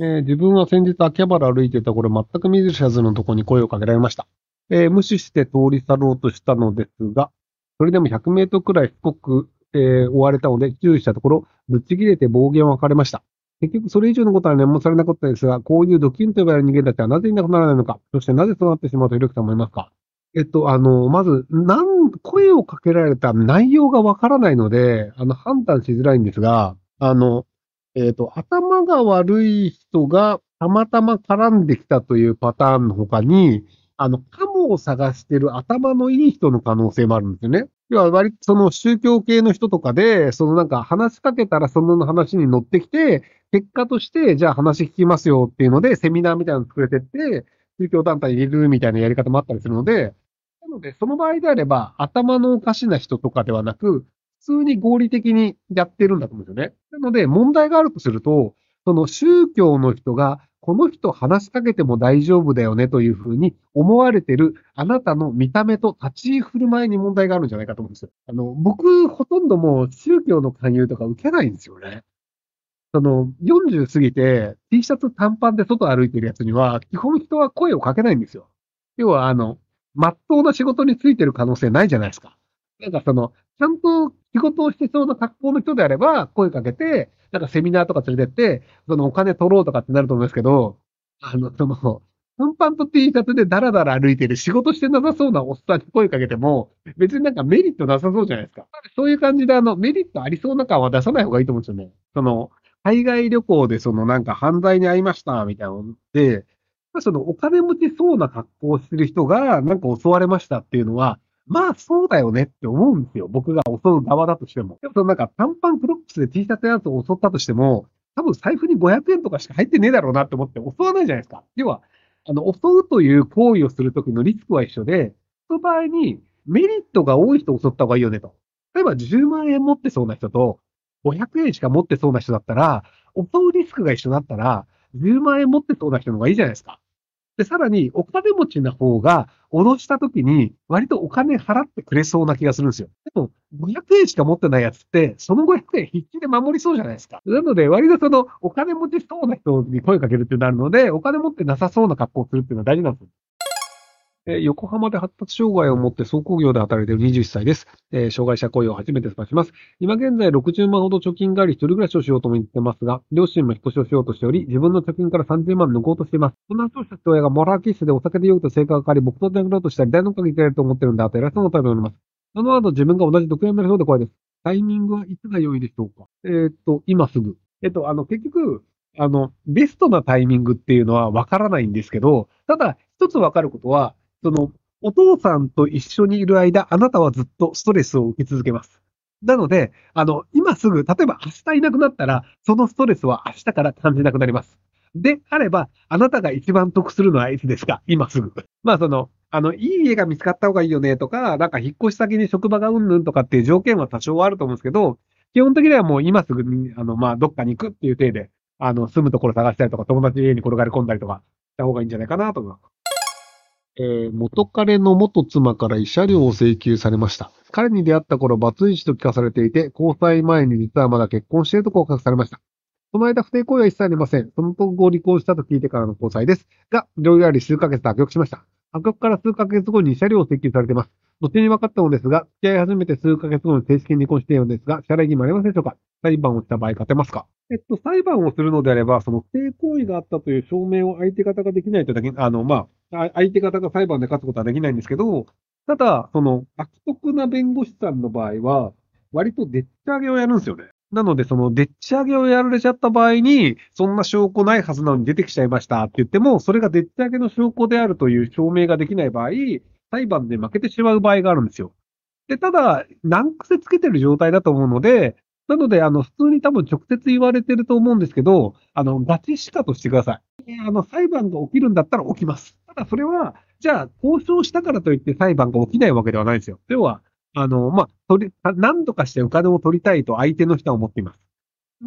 えー自分は先日秋葉原歩いてた頃、全く見ず知らずのとこに声をかけられました。えー無視して通り去ろうとしたのですが、それでも100メートルくらいしつこく、えー追われたので注意したところ、ぶっちぎれて暴言を吐かれました。結局それ以上のことは念もされなかったですが、こういうドキンと呼ばれる人間たちはなぜいなくならないのか、そしてなぜそうなってしまうとひろきさん思いますかえっと、あの、まず、なん、声をかけられた内容がわからないので、あの、判断しづらいんですが、あの、えっと、頭が悪い人がたまたま絡んできたというパターンの他に、あの、カモを探してる頭のいい人の可能性もあるんですよね。要は割とその宗教系の人とかで、そのなんか話しかけたらその話に乗ってきて、結果として、じゃあ話聞きますよっていうので、セミナーみたいなの作れてって、宗教団体入れるみたいなやり方もあったりするので、なので、その場合であれば、頭のおかしな人とかではなく、普通に合理的にやってるんだと思うんですよね。なので、問題があるとすると、その宗教の人が、この人話しかけても大丈夫だよねというふうに思われてるあなたの見た目と立ち居振る舞いに問題があるんじゃないかと思うんですよ。あの、僕、ほとんどもう宗教の勧誘とか受けないんですよね。その、40過ぎて T シャツ短パンで外歩いてるやつには、基本人は声をかけないんですよ。要は、あの、まっとうな仕事についてる可能性ないじゃないですか。なんかその、ちゃんと仕事をしてそうな格好の人であれば、声かけて、なんかセミナーとか連れてって、そのお金取ろうとかってなると思うんですけど、あの、その、短パンと T シャツでダラダラ歩いてる仕事してなさそうなおっさんに声かけても、別になんかメリットなさそうじゃないですか。そういう感じで、あの、メリットありそうな感は出さない方がいいと思うんですよね。その、海外旅行でそのなんか犯罪に遭いましたみたいなので、そのお金持ちそうな格好をしてる人がなんか襲われましたっていうのは、まあそうだよねって思うんですよ。僕が襲う側だとしても。でもそのなんか短パンクロックスで T シャツのやつを襲ったとしても、多分財布に500円とかしか入ってねえだろうなって思って襲わないじゃないですか。要は、あの、襲うという行為をするときのリスクは一緒で、その場合にメリットが多い人を襲った方がいいよねと。例えば10万円持ってそうな人と、500円しか持ってそうな人だったら、襲うリスクが一緒だったら、10万円持ってそうな人の方がいいじゃないですか。で、さらに、お金持ちな方が、脅した時に、割とお金払ってくれそうな気がするんですよ。でも、500円しか持ってないやつって、その500円必死で守りそうじゃないですか。なので、割とその、お金持ちそうな人に声かけるってなるので、お金持ってなさそうな格好をするっていうのは大事なんですよ。えー横浜で発達障害を持って走行業で働いている21歳です。えー障害者雇用を初めてスパします。今現在60万ほど貯金があり、一人暮らしをしようとも言ってますが、両親も引っ越しをしようとしており、自分の貯金から30万抜こうとしています。そんな話をした父親がモラーキッスでお酒で酔うと性格が変わり、僕と殴ろうとしたり、大のかけてやると思ってるんだと偉そうな態度になります。その後自分が同じ毒薬になりそうで怖いです。タイミングはいつが良いでしょうか？えーっと、今すぐ。えっと、あの、結局、あの、ベストなタイミングっていうのはわからないんですけど、ただ、一つわかることは、その、お父さんと一緒にいる間、あなたはずっとストレスを受け続けます。なので、あの、今すぐ、例えば明日いなくなったら、そのストレスは明日から感じなくなります。で、あれば、あなたが一番得するのはいつですか？今すぐ。まあ、その、あの、いい家が見つかった方がいいよねとか、なんか引っ越し先に職場がうんぬんとかっていう条件は多少はあると思うんですけど、基本的にはもう今すぐに、あの、まあ、どっかに行くっていう体で、あの、住むところ探したりとか、友達家に転がり込んだりとかした方がいいんじゃないかなと思います。えー元彼の元妻から慰謝料を請求されました。彼に出会った頃、バツイチと聞かされていて、交際前に実はまだ結婚していると告白されました。その間、不定行為は一切ありません。その後、離婚したと聞いてからの交際です。が、いろいろあり数ヶ月脱却しました。破局から数ヶ月後に慰謝料を請求されています。後に分かったのですが、付き合い始めて数ヶ月後に正式に離婚しているのですが、支払い義務ありませんでしょうか？裁判をした場合勝てますか？えっと、裁判をするのであれば、その不正行為があったという証明を相手方ができないとだけ、あの、ま、あ相手方が裁判で勝つことはできないんですけど、ただ、その、悪徳な弁護士さんの場合は、割とでっち上げをやるんですよね。なので、その、でっち上げをやられちゃった場合に、そんな証拠ないはずなのに出てきちゃいましたって言っても、それがでっち上げの証拠であるという証明ができない場合、裁判で負けてしまう場合があるんですよ。で、ただ、難癖つけてる状態だと思うので、なので、あの、普通に多分直接言われてると思うんですけど、あの、ガチしかとしてください。あの、裁判が起きるんだったら起きます。ただ、それは、じゃあ、交渉したからといって裁判が起きないわけではないんですよ。要は、あの、まあ、取り、何とかしてお金を取りたいと相手の人は思っています。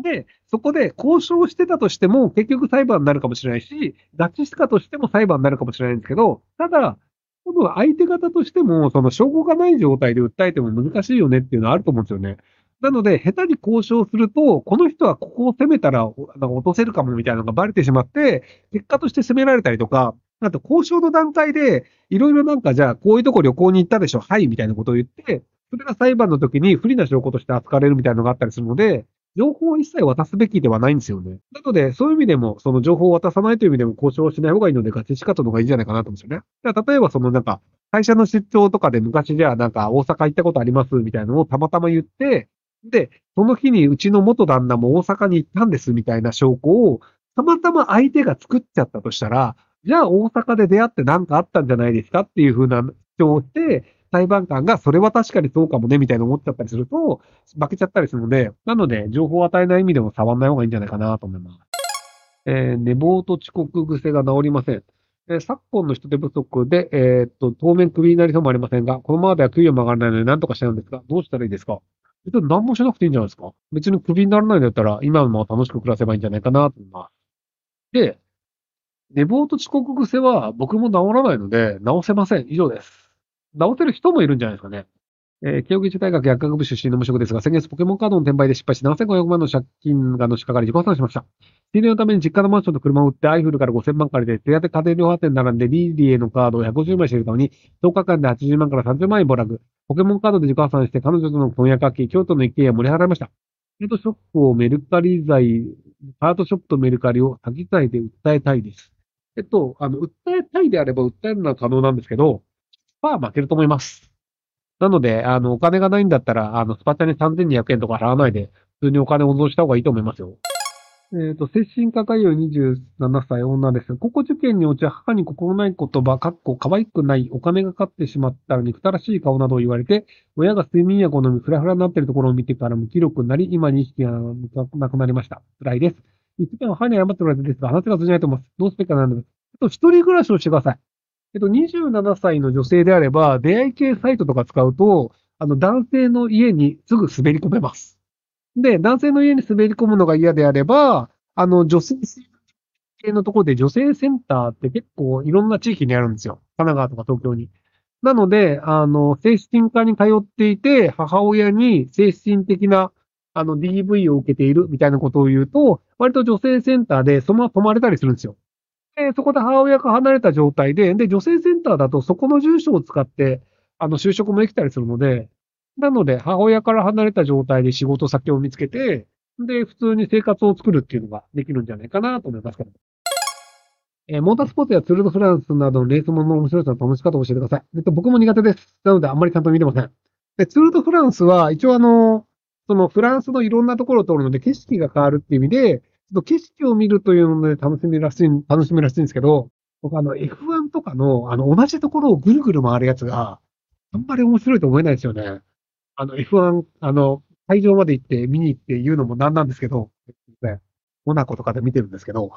で、そこで交渉してたとしても、結局裁判になるかもしれないし、ガチしたとしても裁判になるかもしれないんですけど、ただ、多分相手方としても、その証拠がない状態で訴えても難しいよねっていうのはあると思うんですよね。なので、下手に交渉すると、この人はここを攻めたらなんか落とせるかもみたいなのがバレてしまって、結果として攻められたりとか、あと交渉の段階で、いろいろなんかじゃあ、こういうとこ旅行に行ったでしょ、はい、みたいなことを言って、それが裁判の時に不利な証拠として扱われるみたいなのがあったりするので、情報を一切渡すべきではないんですよね。なので、そういう意味でも、その情報を渡さないという意味でも交渉をしない方がいいので、ガチ仕方の方がいいんじゃないかなと思うんですよね。だから例えば、そのなんか、会社の出張とかで昔じゃあなんか大阪行ったことありますみたいなのをたまたま言って、で、その日にうちの元旦那も大阪に行ったんですみたいな証拠を、たまたま相手が作っちゃったとしたら、じゃあ大阪で出会って何かあったんじゃないですかっていうふうな主張をして、裁判官がそれは確かにそうかもねみたいな思っちゃったりすると、負けちゃったりするので、なので情報を与えない意味でも触んない方がいいんじゃないかなと思います。えー寝坊と遅刻癖が治りません。えー昨今の人手不足で、えーっと、当面クビになりそうもありませんが、このままでは給与も上がらないので何とかしたいんですが、どうしたらいいですか別に何もしなくていいんじゃないですか別にクビにならないんだったら、今のまま楽しく暮らせばいいんじゃないかなと思います。で、寝坊と遅刻癖は僕も治らないので、治せません。以上です。治せる人もいるんじゃないですかね。えー、慶応義塾大学薬学部出身の無職ですが、先月ポケモンカードの転売で失敗し、7500万の借金がのしかかり自己破産しました。仕入れのために実家のマンションと車を売って、アイフルから5000万借りて、手当て家庭量販店並んで、リーディエのカードを150枚しているために、10日間で80万から30万円暴落。ポケモンカードで自己破産して、彼女との婚約関係、京都の一軒家を盛り払いました。カートショップをメルカリ罪、カートショップとメルカリを詐欺罪で訴えたいです。えっと、あの、訴えたいであれば訴えるのは可能なんですけど、まあ負けると思います。なので、あの、お金がないんだったら、あの、スパチャに3200円とか払わないで、普通にお金を温存した方がいいと思いますよ。えっ、と、精神科医療27歳女です。高校受験におち母に心ない言葉、かっこ可愛くない、お金がかかってしまったら憎たらしい顔などを言われて、親が睡眠薬を飲み、フラフラになっているところを見てから無気力になり、今に意識がなくなりました。辛いです。一時間は歯に謝っておられてですが、話が通じないと思います。どうすべきかなんです。えっと、一人暮らしをしてください。えっと、27歳の女性であれば、出会い系サイトとか使うと、あの、男性の家にすぐ滑り込めます。で、男性の家に滑り込むのが嫌であれば、あの、女性系のところで女性センターって結構いろんな地域にあるんですよ。神奈川とか東京に。なので、あの、精神科に通っていて、母親に精神的な、あの、DV を受けているみたいなことを言うと、割と女性センターでそのまま泊まれたりするんですよ。で、そこで母親が離れた状態で、で、女性センターだとそこの住所を使って、あの、就職もできたりするので、なので、母親から離れた状態で仕事先を見つけて、で、普通に生活を作るっていうのができるんじゃないかなと思いますけど。えーモータースポーツやツールドフランスなどのレースものの面白さの楽し方を教えてください。えっと、僕も苦手です。なので、あんまりちゃんと見てません。で、ツールドフランスは、一応あの、そのフランスのいろんなところを通るので、景色が変わるっていう意味で、ちょっと景色を見るというので楽しみらしい、楽しみらしいんですけど、僕あの F1 とかの、あの、同じところをぐるぐる回るやつが、あんまり面白いと思えないですよね。あの F1、あの、会場まで行って見に行って言うのもなんなんですけど、ねモナコとかで見てるんですけど、